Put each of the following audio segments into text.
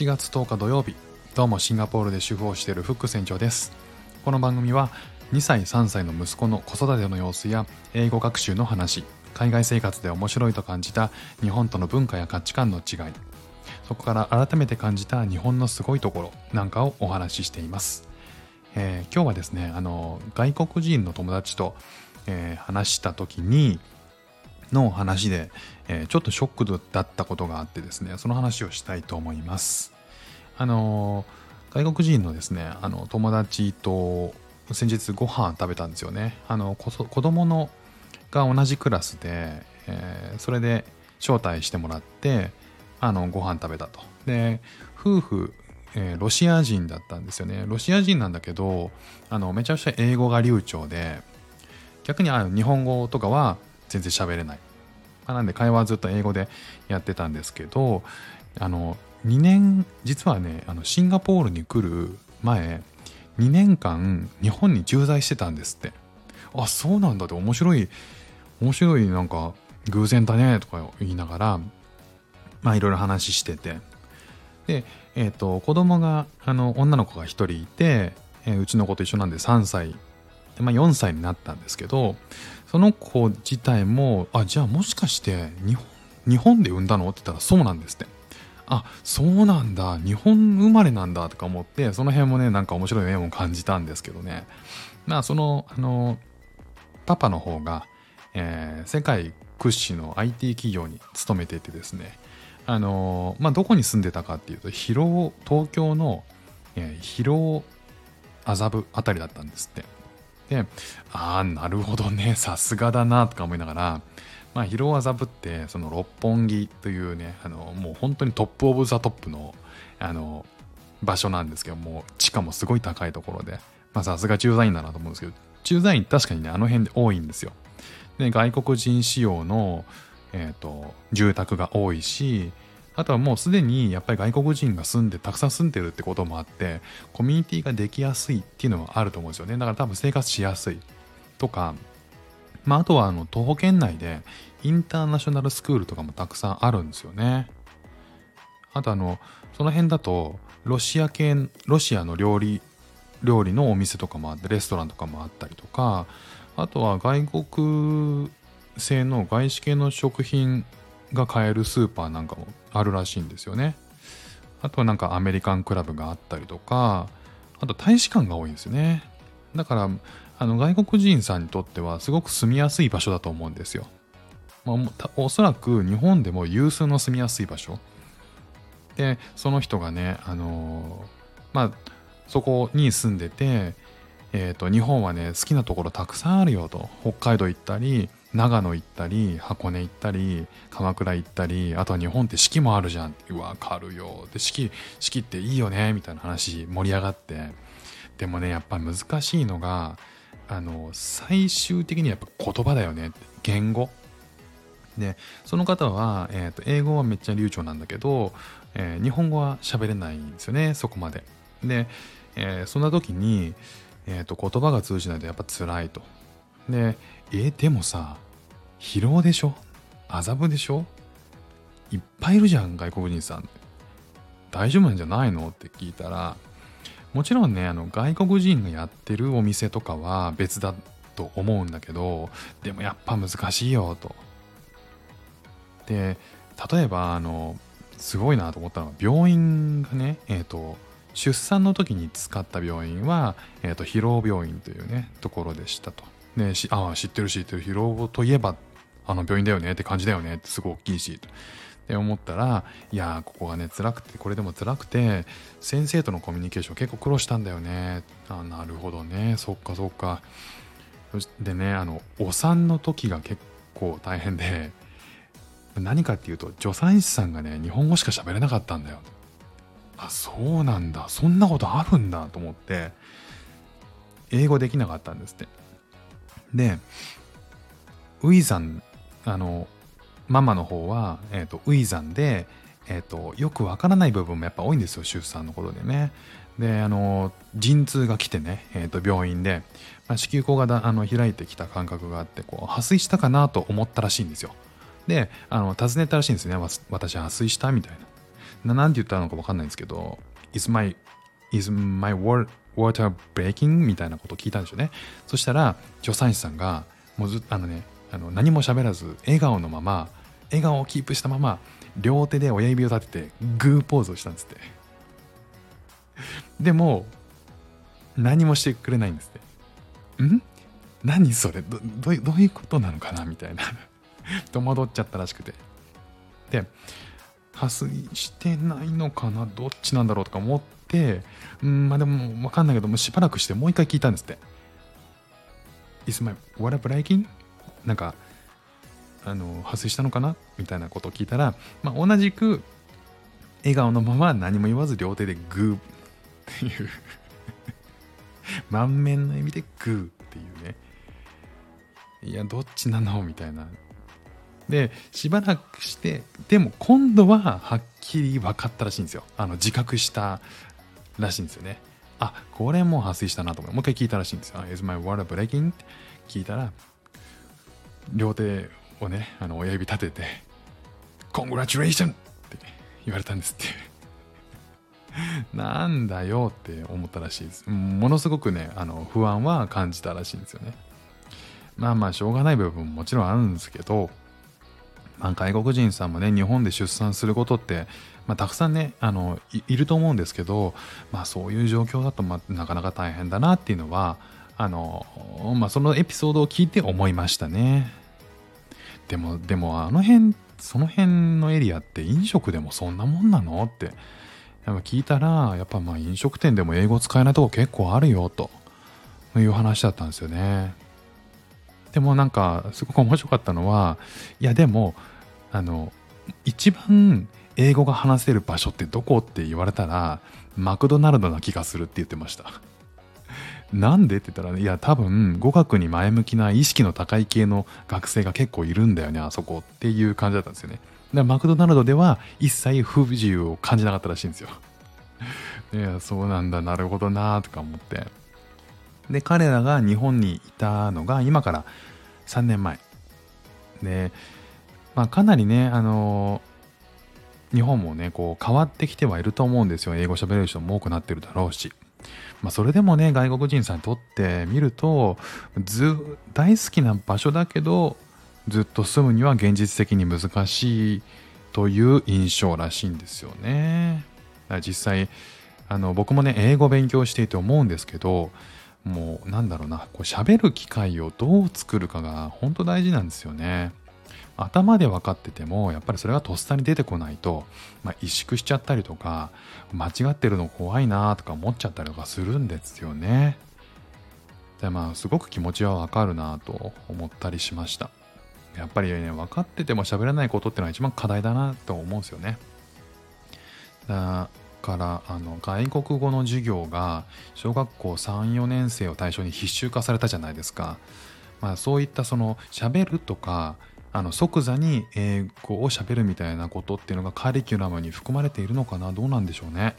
8月10日土曜日。どうもシンガポールで主婦をしているフック船長です。この番組は2歳3歳の息子の子育ての様子や英語学習の話海外生活で面白いと感じた日本との文化や価値観の違いそこから改めて感じた日本のすごいところなんかをお話ししています、えー、今日はですねあの外国人の友達と、えー、話した時にの話で、えー、ちょっとショックだったことがあってですねその話をしたいと思います。あの外国人のですねあの友達と先日ご飯食べたんですよね。あの子供のが同じクラスで、えー、それで招待してもらってあのご飯食べたと。で夫婦、えー、ロシア人だったんですよね。ロシア人なんだけどあのめちゃくちゃ英語が流暢で逆にあの日本語とかは全然喋れない、なんで会話はずっと英語でやってたんですけどあの2年実はねあのシンガポールに来る前2年間日本に駐在してたんですって。あそうなんだって面白い面白いなんか偶然だねとか言いながらまあいろいろ話してて。でえっ、ー、と子供があの女の子が1人いて、えー、うちの子と一緒なんで3歳まあ、4歳になったんですけどその子自体もあじゃあもしかして日本日本で産んだの？って言ったらそうなんですって。あそうなんだ。日本生まれなんだとか思ってその辺もねなんか面白い面を感じたんですけどね。まあそのあのパパの方が、えー、世界屈指の IT 企業に勤めていてですね。あのまあどこに住んでたかっていうと広尾東京の、えー、広尾麻布あたりだったんですって。でああなるほどねさすがだなとか思いながらまあ広尾麻布ってその六本木というねあのもう本当にトップオブザトップのあの場所なんですけども地価もすごい高いところでまあさすが駐在員だなと思うんですけど駐在員確かにねあの辺で多いんですよ。で外国人仕様の、えーと、住宅が多いしあとはもうすでにやっぱり外国人が住んでたくさん住んでるってこともあってコミュニティができやすいっていうのはあると思うんですよね。だから多分生活しやすいとか。まあ、あとはあの徒歩圏内でインターナショナルスクールとかもたくさんあるんですよね。あとあのその辺だとロシア系ロシアの料理料理のお店とかもあってレストランとかもあったりとか。あとは外国製の外資系の食品が買えるスーパーなんかもあるらしいんですよね。あとはなんかアメリカンクラブがあったりとかあと大使館が多いんですよね。だからあの外国人さんにとってはすごく住みやすい場所だと思うんですよ。まあ、おそらく日本でも有数の住みやすい場所。で、その人がね、あのー、まあ、そこに住んでて、えっ、ー、と、日本はね、好きなところたくさんあるよと。北海道行ったり、長野行ったり、箱根行ったり、鎌倉行ったり、あとは日本って四季もあるじゃん。わかるよ。で、四季、四季っていいよね、みたいな話盛り上がって。でもね、やっぱ難しいのが、あの最終的にやっぱ言葉だよね言語でその方は、えーと、英語はめっちゃ流暢なんだけど、えー、日本語は喋れないんですよねそこまでで、えー、そんな時に、えーと、言葉が通じないとやっぱ辛いとでえでもさ疲労でしょ？麻布でしょ？いっぱいいるじゃん外国人さん大丈夫なんじゃないの？って聞いたらもちろんねあの外国人がやってるお店とかは別だと思うんだけどでもやっぱ難しいよと。で例えばあのすごいなと思ったのは病院がねえっ、ー、と出産の時に使った病院は、えーと、疲労病院というねところでしたと。でああ知ってる知ってる疲労といえばあの病院だよねって感じだよねってすごい大きいしって思ったらいやここがね辛くてこれでも辛くて先生とのコミュニケーション結構苦労したんだよね。あなるほどね。そっかそっか。でねあのお産の時が結構大変で何かっていうと助産師さんがね日本語しか喋れなかったんだよ。あそうなんだ。そんなことあるんだと思って英語できなかったんですって。でウィさんあのママの方は、えーと、ウィザンで、えーと、よくわからない部分もやっぱ多いんですよ出産のことでね。であの陣痛が来てね、えーと、病院で、まあ、子宮口がだあの開いてきた感覚があってこう破水したかなと思ったらしいんですよ。であの尋ねたらしいんですね私破水した？みたいな。ななんて言ったのか分かんないんですけど Is my, is my word, water breaking? みたいなことを聞いたんですよね。そしたら助産師さんがもうずっとあのねあの何も喋らず笑顔のまま笑顔をキープしたまま両手で親指を立ててグーポーズをしたんですって。でも何もしてくれないんですって。ん？何それ？どどういうことなのかな？みたいな。戸惑っちゃったらしくて。で破水してないのかな？どっちなんだろう？とか思っててうんまあでも分かんないけどもしばらくしてもう一回聞いたんですって。Is my water breaking? なんかあの破水したのかな？みたいなことを聞いたら、まあ、同じく笑顔のまま何も言わず両手でグー。っていう。満面の意味でグー。っていうね。いやどっちなの？みたいな。でしばらくしてでも今度ははっきり分かったらしいんですよ。あの自覚したらしいんですよね。あこれもう破水したなと思ってもう一回聞いたらしいんですよ。Is my water breaking? って聞いたら両手をねあの親指立てて Congratulation! って言われたんですって。なんだよって思ったらしいです。ものすごくねあの不安は感じたらしいんですよね。まあまあしょうがない部分ももちろんあるんですけど、まあ、外国人さんもね日本で出産することって、まあ、たくさんねあのいると思うんですけど、まあ、そういう状況だと、まあ、なかなか大変だなっていうのはあの、まあ、そのエピソードを聞いて思いましたね。でもでもあの辺その辺のエリアって飲食でもそんなもんなのって聞いたらやっぱまあ飲食店でも英語使えないとこ結構あるよという話だったんですよね。でもなんかすごく面白かったのはいやでもあの一番英語が話せる場所ってどこって言われたらマクドナルドな気がするって言ってました。なんでって言ったら、ねいや多分語学に前向きな意識の高い系の学生が結構いるんだよねあそこっていう感じだったんですよね。だマクドナルドでは一切不自由を感じなかったらしいんですよ。いやそうなんだなるほどなとか思って。で彼らが日本にいたのが今から3年前。で、まあ、かなりねあの日本もねこう変わってきてはいると思うんですよ英語喋れる人も多くなってるだろうしまあ、それでもね外国人さんにとってみるとず大好きな場所だけどずっと住むには現実的に難しいという印象らしいんですよね。実際あの僕もね英語勉強していて思うんですけどもうなんだろうなこう喋る機会をどう作るかが本当大事なんですよね。頭で分かっててもやっぱりそれがとっさに出てこないと、まあ、萎縮しちゃったりとか間違ってるの怖いなとか思っちゃったりとかするんですよね。でまあすごく気持ちはわかるなと思ったりしました。やっぱりね分かってても喋らないことってのは一番課題だなと思うんですよね。だからあの外国語の授業が小学校34年生を対象に必修化されたじゃないですか。まあ、そういったその喋るとかあの即座に英語を喋るみたいなことっていうのがカリキュラムに含まれているのかな？どうなんでしょうね、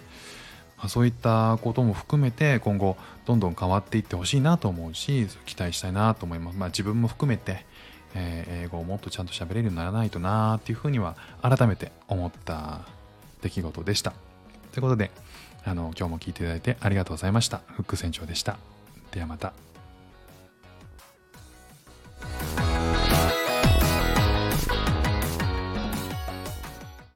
まあ、そういったことも含めて今後どんどん変わっていってほしいなと思うし期待したいなと思います、まあ、自分も含めて、え、英語をもっとちゃんと喋れるようにならないとなっていうふうには改めて思った出来事でした。ということであの今日も聞いていただいてありがとうございました。フック船長でした。ではまた。